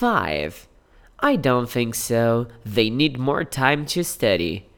5. I don't think so. They need more time to study.